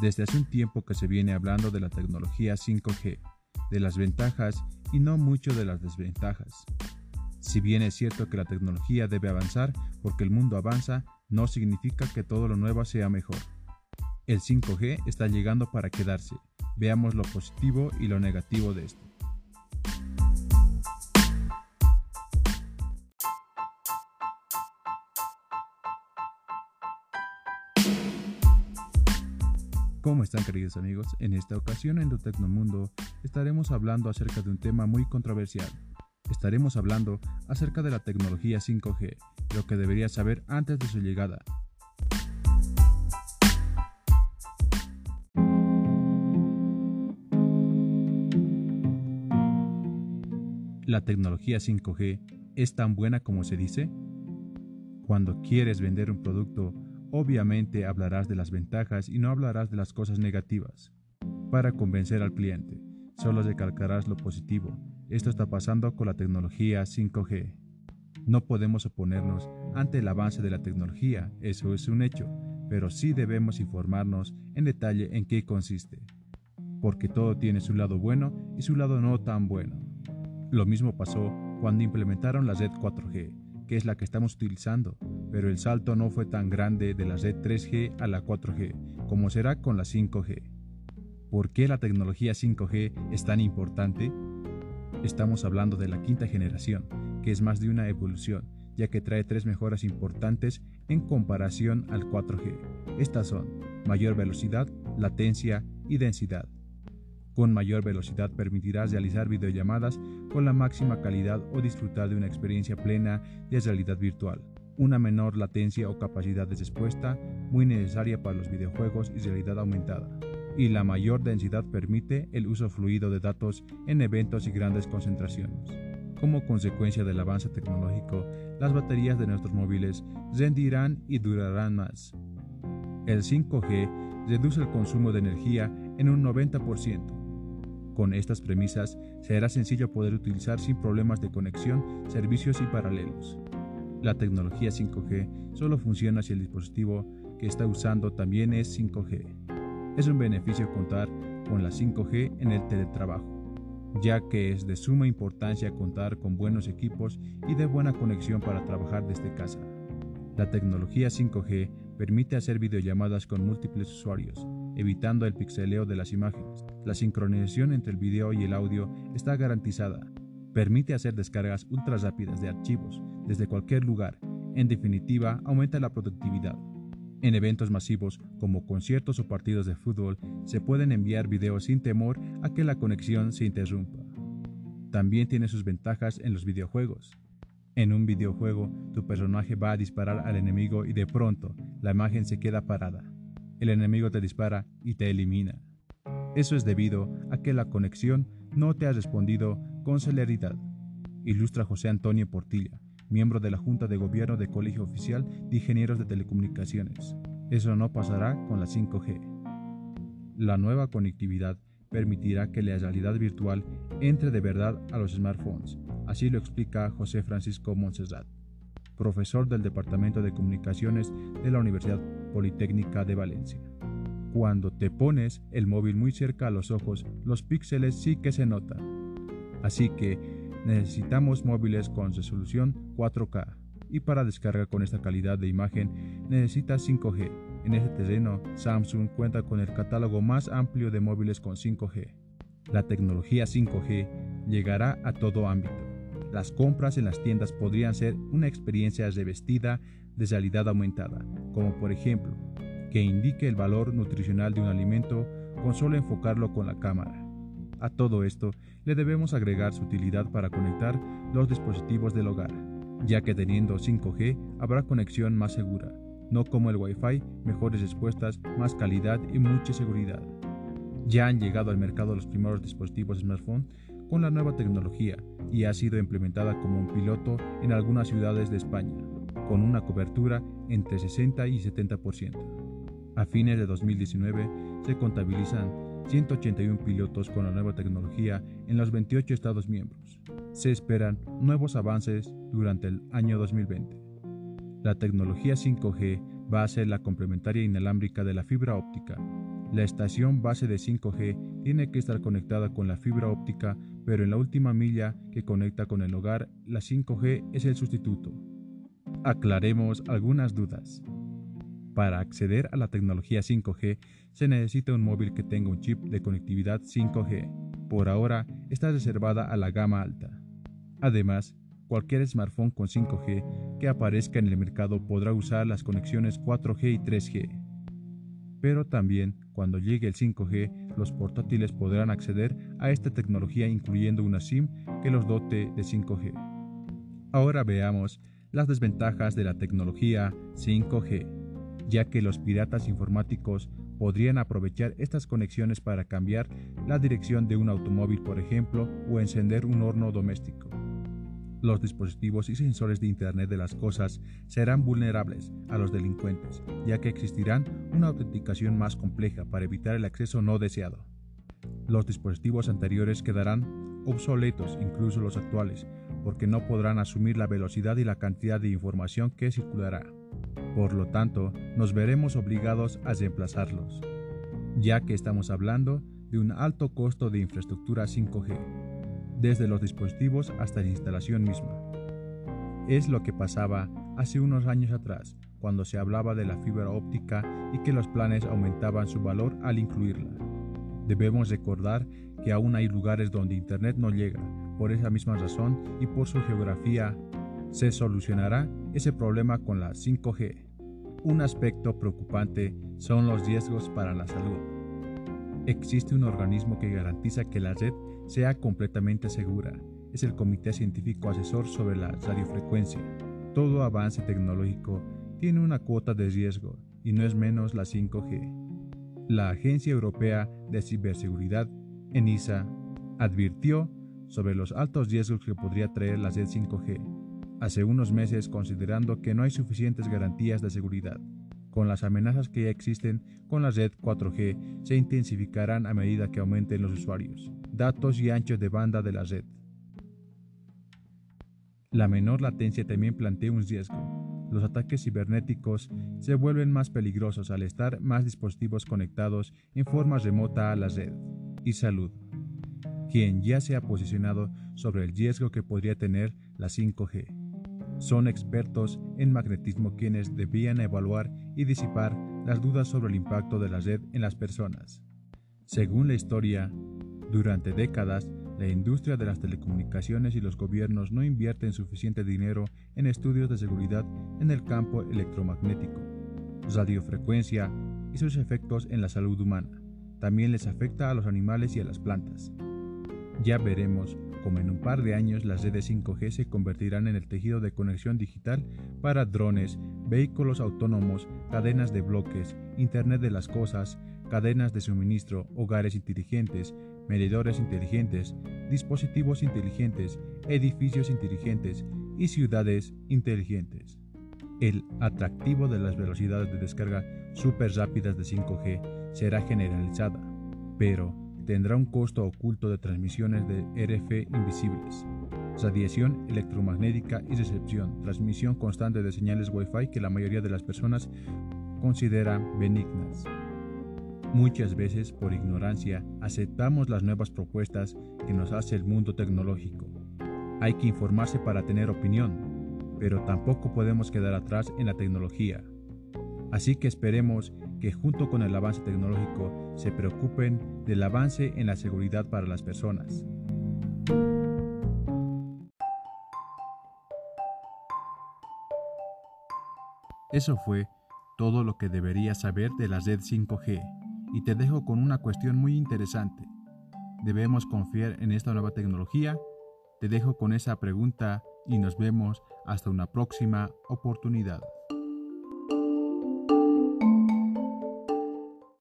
Desde hace un tiempo que se viene hablando de la tecnología 5G, de las ventajas y no mucho de las desventajas. Si bien es cierto que la tecnología debe avanzar porque el mundo avanza, no significa que todo lo nuevo sea mejor. El 5G está llegando para quedarse. Veamos lo positivo y lo negativo de esto. ¿Cómo están queridos amigos? En esta ocasión en Tecnomundo estaremos hablando acerca de un tema muy controversial. Estaremos hablando acerca de la tecnología 5G, lo que deberías saber antes de su llegada. ¿La tecnología 5G es tan buena como se dice? Cuando quieres vender un producto Obviamente hablarás de las ventajas y no hablarás de las cosas negativas. Para convencer al cliente, solo recalcarás lo positivo. Esto está pasando con la tecnología 5G. No podemos oponernos ante el avance de la tecnología, eso es un hecho, pero sí debemos informarnos en detalle en qué consiste, porque todo tiene su lado bueno y su lado no tan bueno. Lo mismo pasó cuando implementaron la red 4G, que es la que estamos utilizando, pero el salto no fue tan grande de la red 3G a la 4G como será con la 5G. ¿Por qué la tecnología 5G es tan importante? Estamos hablando de la quinta generación, que es más de una evolución, ya que trae tres mejoras importantes en comparación al 4G. Estas son mayor velocidad, latencia y densidad. Con mayor velocidad permitirás realizar videollamadas con la máxima calidad o disfrutar de una experiencia plena de realidad virtual. Una menor latencia o capacidad de respuesta, muy necesaria para los videojuegos y realidad aumentada. Y la mayor densidad permite el uso fluido de datos en eventos y grandes concentraciones. Como consecuencia del avance tecnológico, las baterías de nuestros móviles rendirán y durarán más. El 5G reduce el consumo de energía en un 90%, con estas premisas, será sencillo poder utilizar sin problemas de conexión servicios y paralelos. La tecnología 5G solo funciona si el dispositivo que está usando también es 5G. Es un beneficio contar con la 5G en el teletrabajo, ya que es de suma importancia contar con buenos equipos y de buena conexión para trabajar desde casa. La tecnología 5G permite hacer videollamadas con múltiples usuarios, evitando el pixeleo de las imágenes. La sincronización entre el video y el audio está garantizada. Permite hacer descargas ultra rápidas de archivos desde cualquier lugar. En definitiva, aumenta la productividad. En eventos masivos como conciertos o partidos de fútbol se pueden enviar videos sin temor a que la conexión se interrumpa. También tiene sus ventajas en los videojuegos. En un videojuego, tu personaje va a disparar al enemigo y de pronto la imagen se queda parada el enemigo te dispara y te elimina. Eso es debido a que la conexión no te ha respondido con celeridad, ilustra José Antonio Portilla, miembro de la Junta de Gobierno de Colegio Oficial de Ingenieros de Telecomunicaciones. Eso no pasará con la 5G. La nueva conectividad permitirá que la realidad virtual entre de verdad a los smartphones, así lo explica José Francisco Montserrat profesor del Departamento de Comunicaciones de la Universidad Politécnica de Valencia. Cuando te pones el móvil muy cerca a los ojos, los píxeles sí que se notan. Así que necesitamos móviles con resolución 4K. Y para descargar con esta calidad de imagen necesitas 5G. En este terreno, Samsung cuenta con el catálogo más amplio de móviles con 5G. La tecnología 5G llegará a todo ámbito las compras en las tiendas podrían ser una experiencia revestida de realidad aumentada, como por ejemplo, que indique el valor nutricional de un alimento con solo enfocarlo con la cámara. A todo esto le debemos agregar su utilidad para conectar los dispositivos del hogar, ya que teniendo 5G habrá conexión más segura, no como el Wi-Fi, mejores respuestas, más calidad y mucha seguridad. Ya han llegado al mercado los primeros dispositivos smartphone con la nueva tecnología y ha sido implementada como un piloto en algunas ciudades de España, con una cobertura entre 60 y 70%. A fines de 2019 se contabilizan 181 pilotos con la nueva tecnología en los 28 Estados miembros. Se esperan nuevos avances durante el año 2020. La tecnología 5G va a ser la complementaria inalámbrica de la fibra óptica La estación base de 5G tiene que estar conectada con la fibra óptica, pero en la última milla que conecta con el hogar, la 5G es el sustituto. Aclaremos algunas dudas. Para acceder a la tecnología 5G se necesita un móvil que tenga un chip de conectividad 5G. Por ahora está reservada a la gama alta. Además, cualquier smartphone con 5G que aparezca en el mercado podrá usar las conexiones 4G y 3G. Pero también, cuando llegue el 5G, los portátiles podrán acceder a esta tecnología incluyendo una SIM que los dote de 5G. Ahora veamos las desventajas de la tecnología 5G ya que los piratas informáticos podrían aprovechar estas conexiones para cambiar la dirección de un automóvil, por ejemplo, o encender un horno doméstico. Los dispositivos y sensores de Internet de las Cosas serán vulnerables a los delincuentes, ya que existirán una autenticación más compleja para evitar el acceso no deseado. Los dispositivos anteriores quedarán obsoletos, incluso los actuales, porque no podrán asumir la velocidad y la cantidad de información que circulará. Por lo tanto, nos veremos obligados a reemplazarlos, ya que estamos hablando de un alto costo de infraestructura 5G, desde los dispositivos hasta la instalación misma. Es lo que pasaba hace unos años atrás, cuando se hablaba de la fibra óptica y que los planes aumentaban su valor al incluirla. Debemos recordar que aún hay lugares donde Internet no llega, por esa misma razón y por su geografía. Se solucionará ese problema con la 5G. Un aspecto preocupante son los riesgos para la salud. Existe un organismo que garantiza que la red sea completamente segura. Es el Comité Científico Asesor sobre la Radiofrecuencia. Todo avance tecnológico tiene una cuota de riesgo y no es menos la 5G. La Agencia Europea de Ciberseguridad, ENISA, advirtió sobre los altos riesgos que podría traer la red 5G hace unos meses considerando que no hay suficientes garantías de seguridad. Con las amenazas que ya existen con la red 4G se intensificarán a medida que aumenten los usuarios, datos y anchos de banda de la red. La menor latencia también plantea un riesgo. Los ataques cibernéticos se vuelven más peligrosos al estar más dispositivos conectados en forma remota a la red. Y salud. Quien ya se ha posicionado sobre el riesgo que podría tener la 5G. Son expertos en magnetismo quienes debían evaluar y disipar las dudas sobre el impacto de la red en las personas. Según la historia, durante décadas, la industria de las telecomunicaciones y los gobiernos no invierten suficiente dinero en estudios de seguridad en el campo electromagnético, radiofrecuencia y sus efectos en la salud humana. También les afecta a los animales y a las plantas. Ya veremos como en un par de años las redes 5G se convertirán en el tejido de conexión digital para drones, vehículos autónomos, cadenas de bloques, Internet de las Cosas, cadenas de suministro, hogares inteligentes, medidores inteligentes, dispositivos inteligentes, edificios inteligentes y ciudades inteligentes. El atractivo de las velocidades de descarga súper rápidas de 5G será generalizada, pero tendrá un costo oculto de transmisiones de RF invisibles, radiación electromagnética y recepción, transmisión constante de señales Wi-Fi que la mayoría de las personas consideran benignas. Muchas veces, por ignorancia, aceptamos las nuevas propuestas que nos hace el mundo tecnológico. Hay que informarse para tener opinión, pero tampoco podemos quedar atrás en la tecnología. Así que esperemos que junto con el avance tecnológico se preocupen del avance en la seguridad para las personas. Eso fue todo lo que deberías saber de la red 5G y te dejo con una cuestión muy interesante. ¿Debemos confiar en esta nueva tecnología? Te dejo con esa pregunta y nos vemos hasta una próxima oportunidad.